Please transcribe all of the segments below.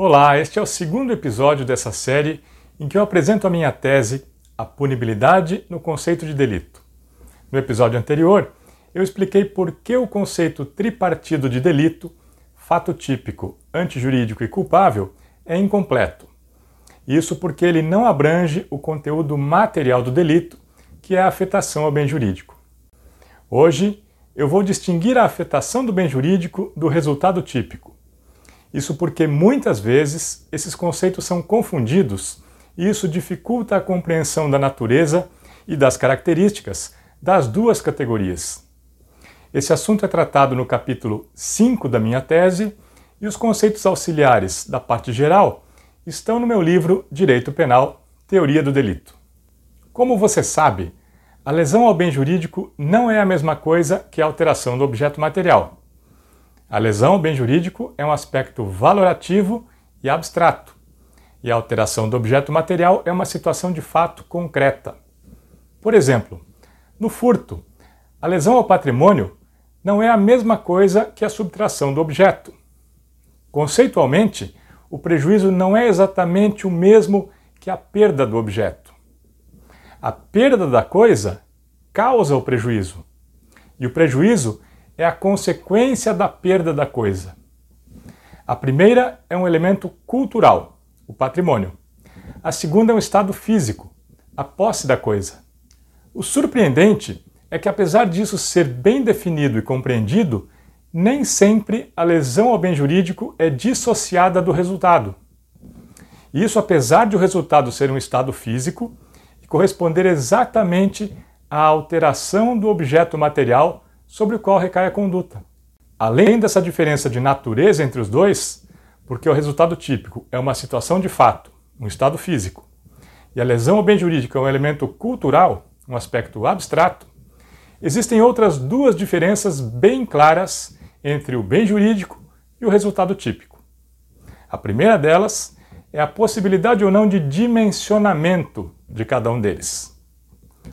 Olá, este é o segundo episódio dessa série em que eu apresento a minha tese A Punibilidade no Conceito de Delito. No episódio anterior, eu expliquei por que o conceito tripartido de delito, fato típico, antijurídico e culpável, é incompleto. Isso porque ele não abrange o conteúdo material do delito, que é a afetação ao bem jurídico. Hoje, eu vou distinguir a afetação do bem jurídico do resultado típico. Isso porque muitas vezes esses conceitos são confundidos e isso dificulta a compreensão da natureza e das características das duas categorias. Esse assunto é tratado no capítulo 5 da minha tese e os conceitos auxiliares da parte geral estão no meu livro Direito Penal Teoria do Delito. Como você sabe, a lesão ao bem jurídico não é a mesma coisa que a alteração do objeto material. A lesão ao bem jurídico é um aspecto valorativo e abstrato, e a alteração do objeto material é uma situação de fato concreta. Por exemplo, no furto, a lesão ao patrimônio não é a mesma coisa que a subtração do objeto. Conceitualmente, o prejuízo não é exatamente o mesmo que a perda do objeto. A perda da coisa causa o prejuízo. E o prejuízo é a consequência da perda da coisa. A primeira é um elemento cultural, o patrimônio. A segunda é um estado físico, a posse da coisa. O surpreendente é que, apesar disso ser bem definido e compreendido, nem sempre a lesão ao bem jurídico é dissociada do resultado. Isso apesar de o resultado ser um estado físico corresponder exatamente à alteração do objeto material sobre o qual recai a conduta. Além dessa diferença de natureza entre os dois, porque o resultado típico é uma situação de fato, um estado físico, e a lesão ao bem jurídico é um elemento cultural, um aspecto abstrato, existem outras duas diferenças bem claras entre o bem jurídico e o resultado típico. A primeira delas é a possibilidade ou não de dimensionamento de cada um deles.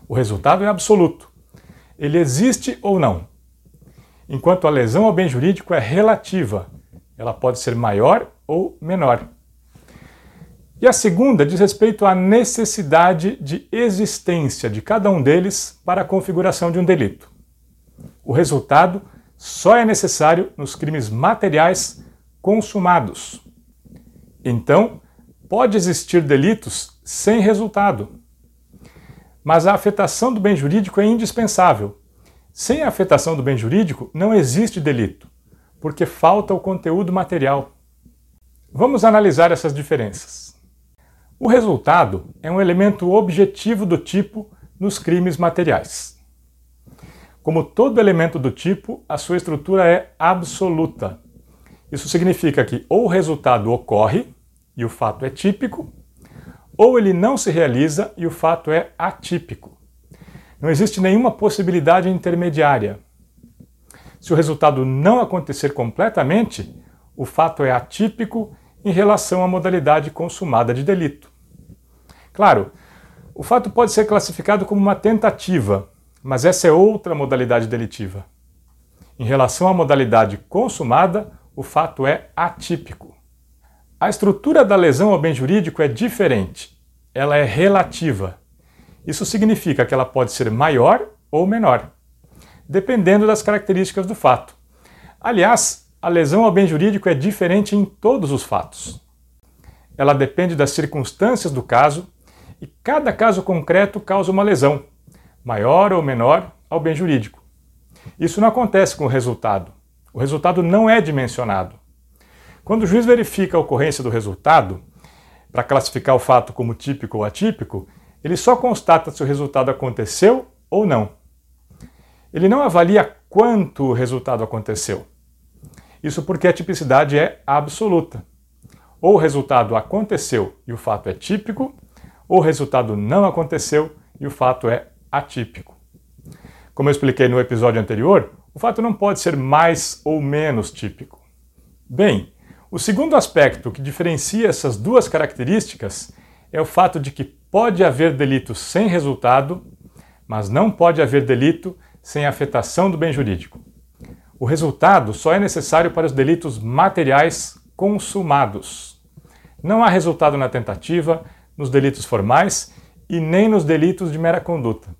O resultado é absoluto. Ele existe ou não. Enquanto a lesão ao bem jurídico é relativa, ela pode ser maior ou menor. E a segunda diz respeito à necessidade de existência de cada um deles para a configuração de um delito. O resultado só é necessário nos crimes materiais consumados. Então, pode existir delitos sem resultado. Mas a afetação do bem jurídico é indispensável. Sem a afetação do bem jurídico, não existe delito, porque falta o conteúdo material. Vamos analisar essas diferenças. O resultado é um elemento objetivo do tipo nos crimes materiais. Como todo elemento do tipo, a sua estrutura é absoluta. Isso significa que ou o resultado ocorre, e o fato é típico, ou ele não se realiza e o fato é atípico. Não existe nenhuma possibilidade intermediária. Se o resultado não acontecer completamente, o fato é atípico em relação à modalidade consumada de delito. Claro, o fato pode ser classificado como uma tentativa, mas essa é outra modalidade delitiva. Em relação à modalidade consumada, o fato é atípico. A estrutura da lesão ao bem jurídico é diferente. Ela é relativa. Isso significa que ela pode ser maior ou menor, dependendo das características do fato. Aliás, a lesão ao bem jurídico é diferente em todos os fatos. Ela depende das circunstâncias do caso e cada caso concreto causa uma lesão, maior ou menor, ao bem jurídico. Isso não acontece com o resultado. O resultado não é dimensionado. Quando o juiz verifica a ocorrência do resultado, para classificar o fato como típico ou atípico, ele só constata se o resultado aconteceu ou não. Ele não avalia quanto o resultado aconteceu. Isso porque a tipicidade é absoluta. Ou o resultado aconteceu e o fato é típico, ou o resultado não aconteceu e o fato é atípico. Como eu expliquei no episódio anterior, o fato não pode ser mais ou menos típico. Bem, o segundo aspecto que diferencia essas duas características é o fato de que pode haver delito sem resultado, mas não pode haver delito sem afetação do bem jurídico. O resultado só é necessário para os delitos materiais consumados. Não há resultado na tentativa, nos delitos formais e nem nos delitos de mera conduta.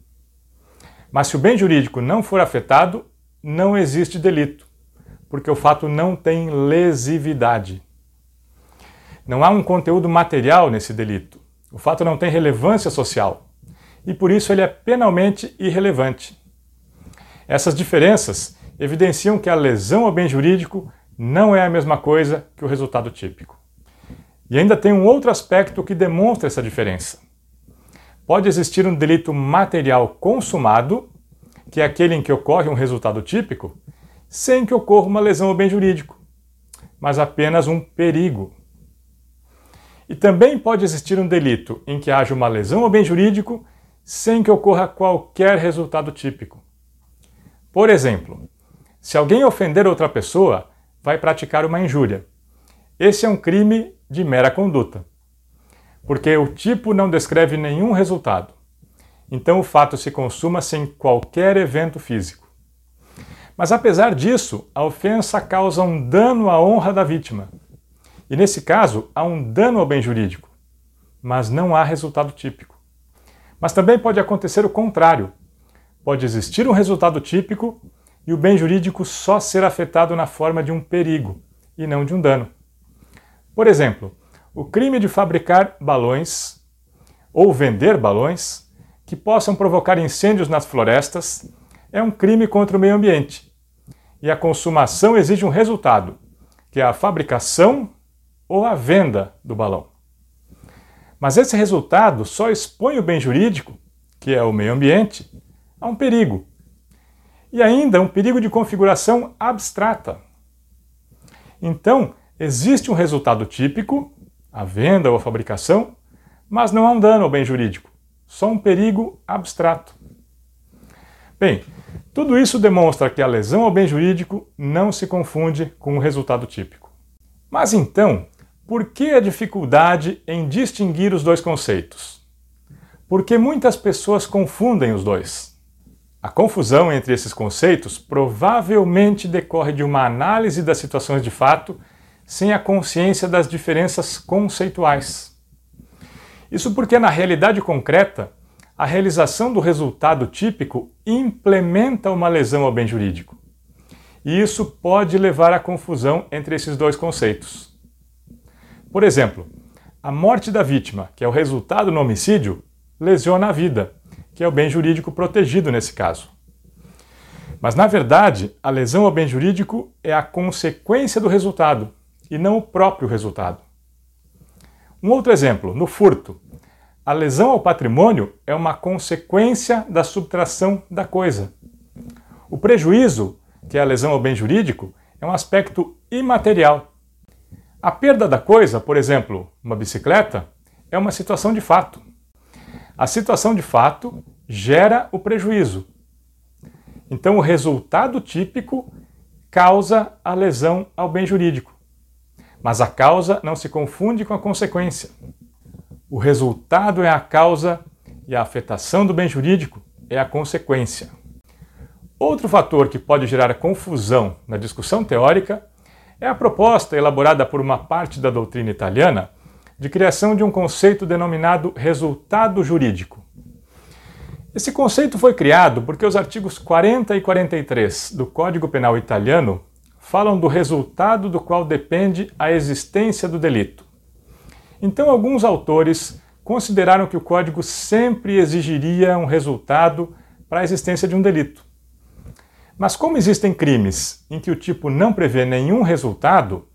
Mas se o bem jurídico não for afetado, não existe delito, porque o fato não tem lesividade. Não há um conteúdo material nesse delito. O fato não tem relevância social e por isso ele é penalmente irrelevante. Essas diferenças evidenciam que a lesão ao bem jurídico não é a mesma coisa que o resultado típico. E ainda tem um outro aspecto que demonstra essa diferença. Pode existir um delito material consumado, que é aquele em que ocorre um resultado típico, sem que ocorra uma lesão ao bem jurídico, mas apenas um perigo. E também pode existir um delito em que haja uma lesão ao bem jurídico sem que ocorra qualquer resultado típico. Por exemplo, se alguém ofender outra pessoa, vai praticar uma injúria. Esse é um crime de mera conduta, porque o tipo não descreve nenhum resultado. Então o fato se consuma sem qualquer evento físico. Mas apesar disso, a ofensa causa um dano à honra da vítima. E nesse caso, há um dano ao bem jurídico, mas não há resultado típico. Mas também pode acontecer o contrário, pode existir um resultado típico e o bem jurídico só ser afetado na forma de um perigo e não de um dano. Por exemplo, o crime de fabricar balões ou vender balões que possam provocar incêndios nas florestas é um crime contra o meio ambiente. E a consumação exige um resultado, que é a fabricação ou a venda do balão. Mas esse resultado só expõe o bem jurídico, que é o meio ambiente, a um perigo. E ainda um perigo de configuração abstrata. Então, existe um resultado típico, a venda ou a fabricação, mas não há um dano ao bem jurídico, só um perigo abstrato. Bem, tudo isso demonstra que a lesão ao bem jurídico não se confunde com o resultado típico. Mas então, por que a dificuldade em distinguir os dois conceitos? Porque muitas pessoas confundem os dois. A confusão entre esses conceitos provavelmente decorre de uma análise das situações de fato sem a consciência das diferenças conceituais. Isso porque, na realidade concreta, a realização do resultado típico implementa uma lesão ao bem jurídico. E isso pode levar à confusão entre esses dois conceitos. Por exemplo, a morte da vítima, que é o resultado no homicídio, lesiona a vida que é o bem jurídico protegido nesse caso. Mas, na verdade, a lesão ao bem jurídico é a consequência do resultado e não o próprio resultado. Um outro exemplo, no furto. A lesão ao patrimônio é uma consequência da subtração da coisa. O prejuízo, que é a lesão ao bem jurídico, é um aspecto imaterial. A perda da coisa, por exemplo, uma bicicleta, é uma situação de fato. A situação de fato gera o prejuízo. Então, o resultado típico causa a lesão ao bem jurídico. Mas a causa não se confunde com a consequência. O resultado é a causa e a afetação do bem jurídico é a consequência. Outro fator que pode gerar confusão na discussão teórica é a proposta elaborada por uma parte da doutrina italiana de criação de um conceito denominado resultado jurídico. Esse conceito foi criado porque os artigos 40 e 43 do Código Penal italiano falam do resultado do qual depende a existência do delito. Então, alguns autores consideraram que o código sempre exigiria um resultado para a existência de um delito. Mas, como existem crimes em que o tipo não prevê nenhum resultado,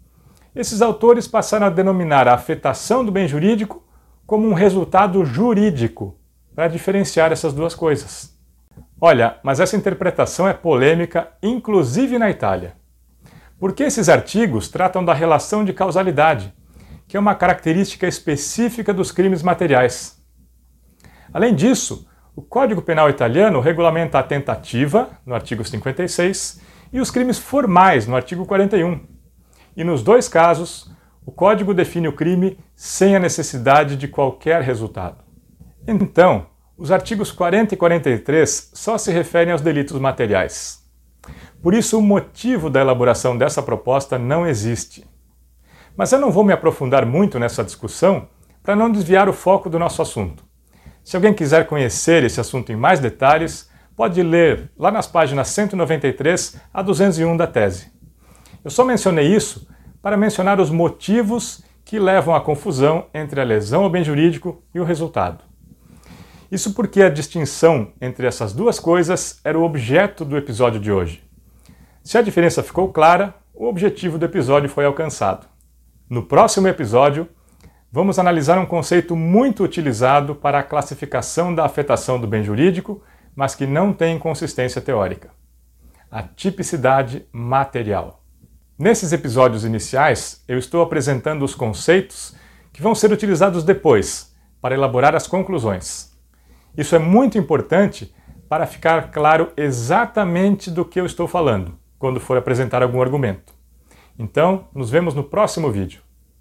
esses autores passaram a denominar a afetação do bem jurídico como um resultado jurídico, para diferenciar essas duas coisas. Olha, mas essa interpretação é polêmica, inclusive na Itália. Porque esses artigos tratam da relação de causalidade, que é uma característica específica dos crimes materiais. Além disso, o Código Penal italiano regulamenta a tentativa, no artigo 56, e os crimes formais, no artigo 41 e nos dois casos, o código define o crime sem a necessidade de qualquer resultado. Então, os artigos 40 e 43 só se referem aos delitos materiais. Por isso, o motivo da elaboração dessa proposta não existe. Mas eu não vou me aprofundar muito nessa discussão para não desviar o foco do nosso assunto. Se alguém quiser conhecer esse assunto em mais detalhes, pode ler lá nas páginas 193 a 201 da tese. Eu só mencionei isso para mencionar os motivos que levam à confusão entre a lesão ao bem jurídico e o resultado. Isso porque a distinção entre essas duas coisas era o objeto do episódio de hoje. Se a diferença ficou clara, o objetivo do episódio foi alcançado. No próximo episódio, vamos analisar um conceito muito utilizado para a classificação da afetação do bem jurídico, mas que não tem consistência teórica: a tipicidade material. Nesses episódios iniciais, eu estou apresentando os conceitos que vão ser utilizados depois para elaborar as conclusões. Isso é muito importante para ficar claro exatamente do que eu estou falando quando for apresentar algum argumento. Então, nos vemos no próximo vídeo.